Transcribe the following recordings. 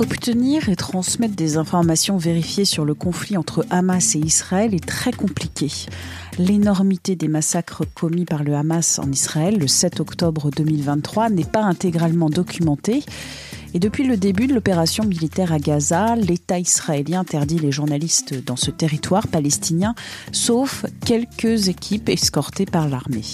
Obtenir et transmettre des informations vérifiées sur le conflit entre Hamas et Israël est très compliqué. L'énormité des massacres commis par le Hamas en Israël le 7 octobre 2023 n'est pas intégralement documentée. Et depuis le début de l'opération militaire à Gaza, l'État israélien interdit les journalistes dans ce territoire palestinien, sauf quelques équipes escortées par l'armée.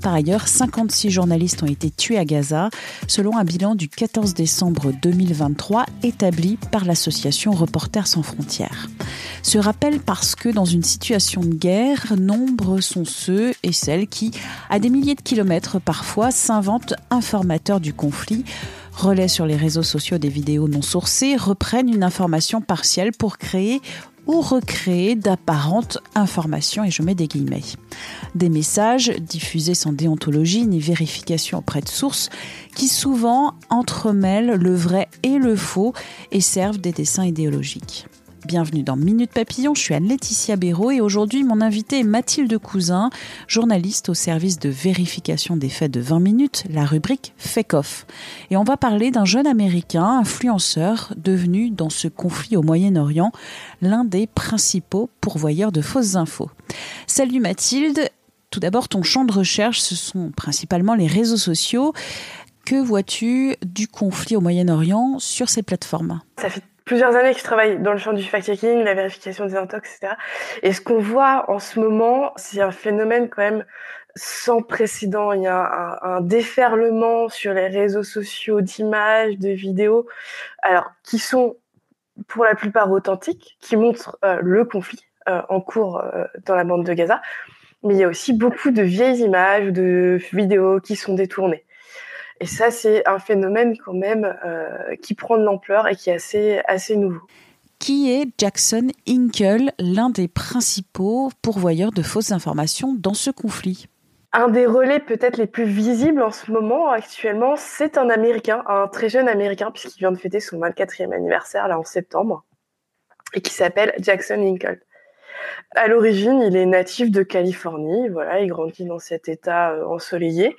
Par ailleurs, 56 journalistes ont été tués à Gaza, selon un bilan du 14 décembre 2023 établi par l'association Reporters sans frontières. Ce rappel parce que dans une situation de guerre, nombreux sont ceux et celles qui, à des milliers de kilomètres parfois, s'inventent informateurs du conflit relaient sur les réseaux sociaux des vidéos non sourcées, reprennent une information partielle pour créer ou recréer d'apparentes informations, et je mets des guillemets. Des messages diffusés sans déontologie ni vérification auprès de sources, qui souvent entremêlent le vrai et le faux et servent des dessins idéologiques. Bienvenue dans Minute Papillon, je suis Anne-Laetitia Béraud et aujourd'hui mon invité est Mathilde Cousin, journaliste au service de vérification des faits de 20 minutes, la rubrique Fake Off. Et on va parler d'un jeune américain, influenceur, devenu dans ce conflit au Moyen-Orient l'un des principaux pourvoyeurs de fausses infos. Salut Mathilde, tout d'abord ton champ de recherche ce sont principalement les réseaux sociaux. Que vois-tu du conflit au Moyen-Orient sur ces plateformes? Plusieurs années que je travaille dans le champ du fact-checking, la vérification des intox, etc. Et ce qu'on voit en ce moment, c'est un phénomène quand même sans précédent. Il y a un, déferlement sur les réseaux sociaux d'images, de vidéos, alors qui sont pour la plupart authentiques, qui montrent euh, le conflit euh, en cours euh, dans la bande de Gaza. Mais il y a aussi beaucoup de vieilles images, de vidéos qui sont détournées. Et ça, c'est un phénomène quand même euh, qui prend de l'ampleur et qui est assez, assez nouveau. Qui est Jackson Hinkle, l'un des principaux pourvoyeurs de fausses informations dans ce conflit? Un des relais peut-être les plus visibles en ce moment, actuellement, c'est un Américain, un très jeune Américain, puisqu'il vient de fêter son 24e anniversaire, là, en septembre, et qui s'appelle Jackson Hinkle. À l'origine, il est natif de Californie. Voilà, il grandit dans cet état euh, ensoleillé.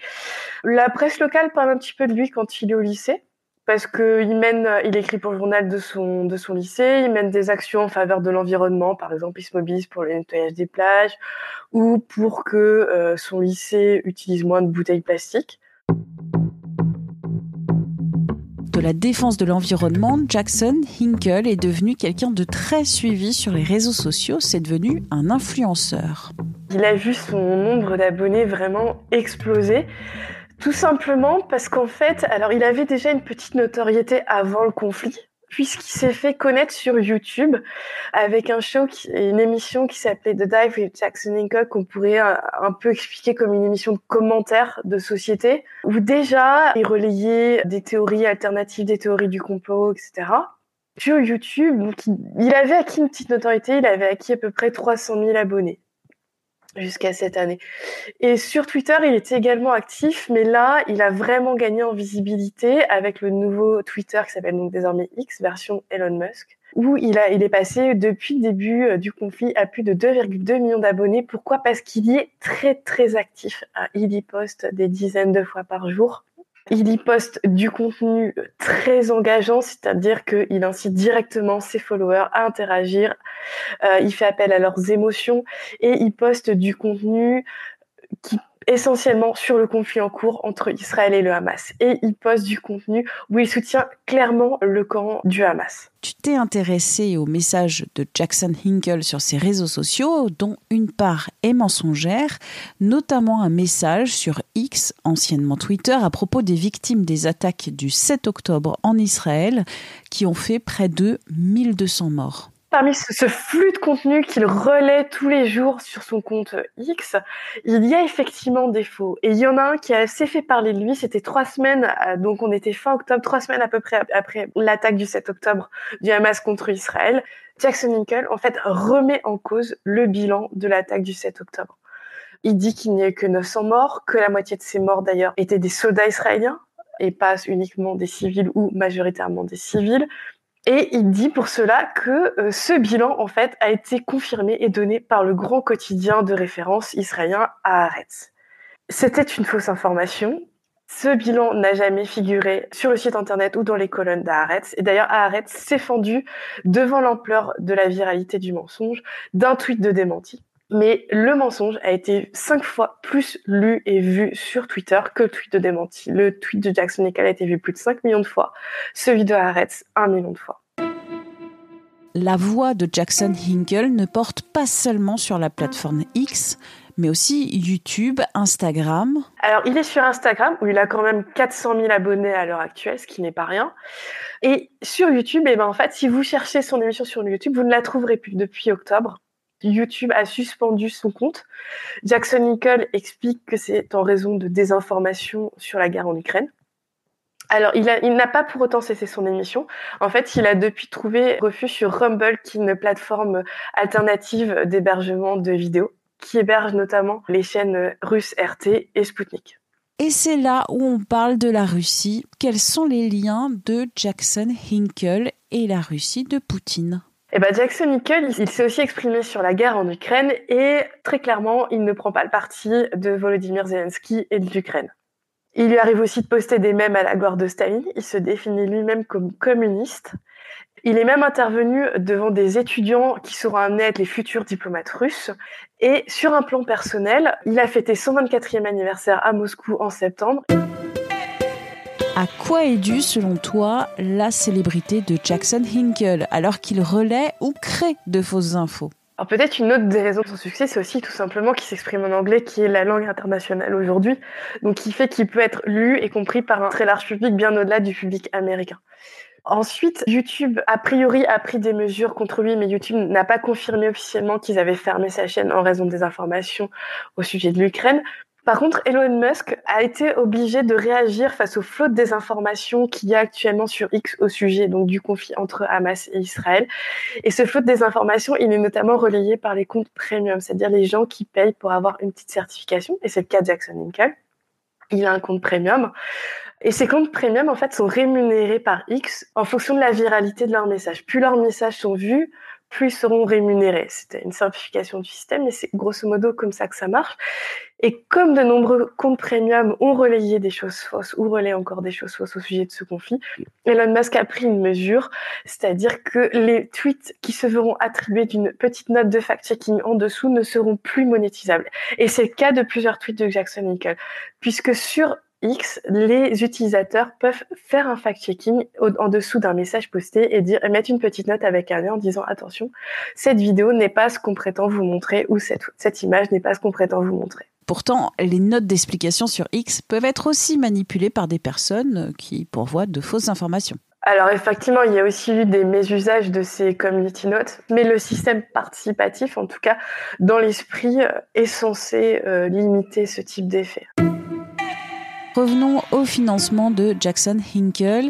La presse locale parle un petit peu de lui quand il est au lycée, parce que il mène, il écrit pour le journal de son de son lycée. Il mène des actions en faveur de l'environnement. Par exemple, il se mobilise pour le nettoyage des plages ou pour que euh, son lycée utilise moins de bouteilles plastiques la défense de l'environnement, Jackson Hinkle est devenu quelqu'un de très suivi sur les réseaux sociaux. C'est devenu un influenceur. Il a vu son nombre d'abonnés vraiment exploser. Tout simplement parce qu'en fait, alors il avait déjà une petite notoriété avant le conflit puisqu'il s'est fait connaître sur YouTube avec un show, qui, une émission qui s'appelait The Dive with Jackson Hinkle, qu'on pourrait un, un, peu expliquer comme une émission de commentaires de société, où déjà il relayait des théories alternatives, des théories du complot, etc. Sur YouTube, donc il avait acquis une petite notoriété, il avait acquis à peu près 300 000 abonnés jusqu'à cette année. Et sur Twitter, il était également actif, mais là, il a vraiment gagné en visibilité avec le nouveau Twitter qui s'appelle donc désormais X, version Elon Musk, où il, a, il est passé depuis le début du conflit à plus de 2,2 millions d'abonnés. Pourquoi? Parce qu'il y est très très actif. Il y poste des dizaines de fois par jour. Il y poste du contenu très engageant, c'est-à-dire qu'il incite directement ses followers à interagir, euh, il fait appel à leurs émotions et il poste du contenu essentiellement sur le conflit en cours entre Israël et le Hamas. Et il poste du contenu où il soutient clairement le camp du Hamas. Tu t'es intéressé aux messages de Jackson Hinkle sur ses réseaux sociaux, dont une part est mensongère, notamment un message sur X, anciennement Twitter, à propos des victimes des attaques du 7 octobre en Israël, qui ont fait près de 1200 morts parmi ce, flux de contenu qu'il relaie tous les jours sur son compte X, il y a effectivement des faux. Et il y en a un qui a assez fait parler de lui. C'était trois semaines, euh, donc on était fin octobre, trois semaines à peu près après l'attaque du 7 octobre du Hamas contre Israël. Jackson Hinkle, en fait, remet en cause le bilan de l'attaque du 7 octobre. Il dit qu'il n'y a eu que 900 morts, que la moitié de ces morts d'ailleurs étaient des soldats israéliens et pas uniquement des civils ou majoritairement des civils, et il dit pour cela que euh, ce bilan, en fait, a été confirmé et donné par le grand quotidien de référence israélien Haaretz. C'était une fausse information. Ce bilan n'a jamais figuré sur le site internet ou dans les colonnes d'Haaretz. Et d'ailleurs, Haaretz s'est fendu devant l'ampleur de la viralité du mensonge d'un tweet de démenti. Mais le mensonge a été cinq fois plus lu et vu sur Twitter que le tweet de démenti. Le tweet de Jackson Nickel a été vu plus de 5 millions de fois. Celui de Haaretz, 1 million de fois. La voix de Jackson Hinkle ne porte pas seulement sur la plateforme X, mais aussi YouTube, Instagram. Alors, il est sur Instagram, où il a quand même 400 000 abonnés à l'heure actuelle, ce qui n'est pas rien. Et sur YouTube, eh ben, en fait, si vous cherchez son émission sur YouTube, vous ne la trouverez plus depuis octobre. YouTube a suspendu son compte. Jackson Nicole explique que c'est en raison de désinformation sur la guerre en Ukraine. Alors, il, n'a pas pour autant cessé son émission. En fait, il a depuis trouvé refuge sur Rumble, qui est une plateforme alternative d'hébergement de vidéos, qui héberge notamment les chaînes russes RT et Sputnik. Et c'est là où on parle de la Russie. Quels sont les liens de Jackson Hinkle et la Russie de Poutine? Eh ben Jackson Nickel, il, s'est aussi exprimé sur la guerre en Ukraine et très clairement, il ne prend pas le parti de Volodymyr Zelensky et de l'Ukraine. Il lui arrive aussi de poster des mèmes à la gloire de Staline. Il se définit lui-même comme communiste. Il est même intervenu devant des étudiants qui seront amenés à être les futurs diplomates russes. Et sur un plan personnel, il a fêté son 24e anniversaire à Moscou en septembre. À quoi est due, selon toi, la célébrité de Jackson Hinkle alors qu'il relaie ou crée de fausses infos? Alors peut-être une autre des raisons de son succès, c'est aussi tout simplement qu'il s'exprime en anglais, qui est la langue internationale aujourd'hui, donc qui fait qu'il peut être lu et compris par un très large public, bien au-delà du public américain. Ensuite, YouTube, a priori, a pris des mesures contre lui, mais YouTube n'a pas confirmé officiellement qu'ils avaient fermé sa chaîne en raison des informations au sujet de l'Ukraine. Par contre, Elon Musk a été obligé de réagir face aux flottes de désinformation qu'il y a actuellement sur X au sujet donc du conflit entre Hamas et Israël. Et ce flot de désinformation, il est notamment relayé par les comptes premium, c'est-à-dire les gens qui payent pour avoir une petite certification. Et c'est le cas de Jackson Lincoln. Il a un compte premium. Et ces comptes premium, en fait, sont rémunérés par X en fonction de la viralité de leurs messages. Plus leurs messages sont vus, plus seront rémunérés. C'était une simplification du système, mais c'est grosso modo comme ça que ça marche. Et comme de nombreux comptes premium ont relayé des choses fausses ou relaient encore des choses fausses au sujet de ce conflit, Elon Musk a pris une mesure, c'est-à-dire que les tweets qui se verront attribués d'une petite note de fact-checking en dessous ne seront plus monétisables. Et c'est le cas de plusieurs tweets de Jackson Nickel, puisque sur X, les utilisateurs peuvent faire un fact-checking en dessous d'un message posté et dire mettre une petite note avec un lien en disant attention, cette vidéo n'est pas ce qu'on prétend vous montrer ou cette, cette image n'est pas ce qu'on prétend vous montrer. Pourtant, les notes d'explication sur X peuvent être aussi manipulées par des personnes qui pourvoient de fausses informations. Alors effectivement, il y a aussi eu des mésusages de ces community notes, mais le système participatif, en tout cas dans l'esprit, euh, est censé euh, limiter ce type d'effet. Revenons au financement de Jackson Hinkle.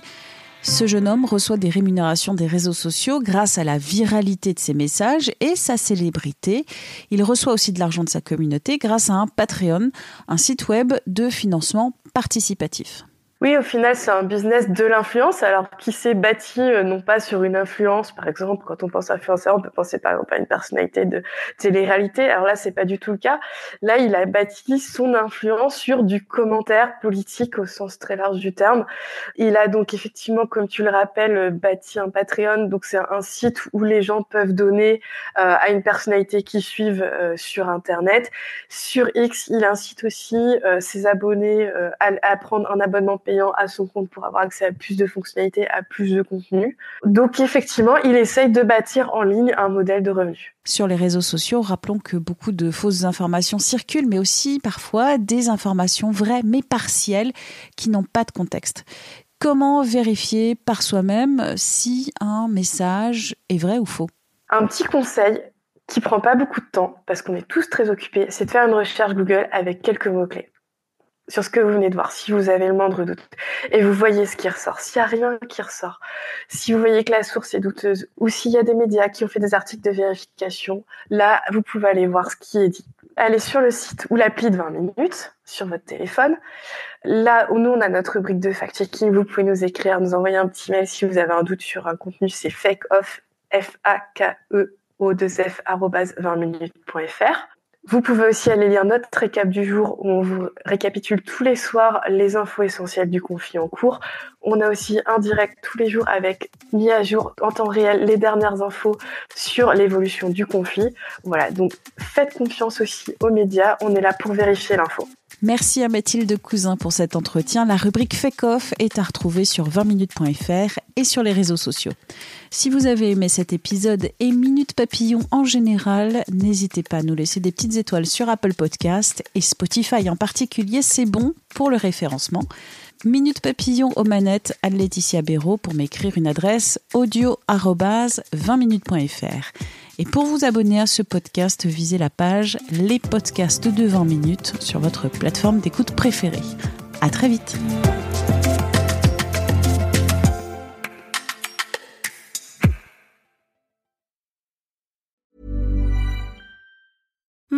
Ce jeune homme reçoit des rémunérations des réseaux sociaux grâce à la viralité de ses messages et sa célébrité. Il reçoit aussi de l'argent de sa communauté grâce à un Patreon, un site web de financement participatif. Oui, au final, c'est un business de l'influence, alors qui s'est bâti euh, non pas sur une influence, par exemple, quand on pense à influenceur, on peut penser par exemple à une personnalité de télé-réalité. Alors là, c'est pas du tout le cas. Là, il a bâti son influence sur du commentaire politique au sens très large du terme. Il a donc effectivement, comme tu le rappelles, euh, bâti un Patreon. Donc c'est un site où les gens peuvent donner euh, à une personnalité qu'ils suivent sur Internet. Sur X, il incite aussi ses abonnés à prendre un abonnement payant à son compte pour avoir accès à plus de fonctionnalités, à plus de contenu. Donc effectivement, il essaye de bâtir en ligne un modèle de revenu. Sur les réseaux sociaux, rappelons que beaucoup de fausses informations circulent, mais aussi parfois des informations vraies mais partielles qui n'ont pas de contexte. Comment vérifier par soi-même si un message est vrai ou faux? Un petit conseil qui prend pas beaucoup de temps parce qu'on est tous très occupés, c'est de faire une recherche Google avec quelques mots-clés sur ce que vous venez de voir, si vous avez le moindre doute, et vous voyez ce qui ressort, s'il n'y a rien qui ressort, si vous voyez que la source est douteuse, ou s'il y a des médias qui ont fait des articles de vérification, là, vous pouvez aller voir ce qui est dit. Allez sur le site ou l'appli de 20 minutes, sur votre téléphone. Là où nous, on a notre rubrique de fact-checking, vous pouvez nous écrire, nous envoyer un petit mail si vous avez un doute sur un contenu, c'est fakeoff, F-A-K-E-O-2-F, 20minutes.fr. Vous pouvez aussi aller lire notre récap du jour où on vous récapitule tous les soirs les infos essentielles du conflit en cours. On a aussi un direct tous les jours avec mis à jour en temps réel les dernières infos sur l'évolution du conflit. Voilà, donc faites confiance aussi aux médias, on est là pour vérifier l'info. Merci à Mathilde Cousin pour cet entretien. La rubrique Fake Off est à retrouver sur 20minutes.fr et sur les réseaux sociaux. Si vous avez aimé cet épisode et Minute Papillon en général, n'hésitez pas à nous laisser des petites étoiles sur Apple Podcast et Spotify en particulier, c'est bon pour le référencement. Minute Papillon aux manettes à Laetitia Béraud pour m'écrire une adresse audio 20minutes.fr. Et pour vous abonner à ce podcast, visez la page Les podcasts de 20 minutes sur votre plateforme d'écoute préférée. À très vite!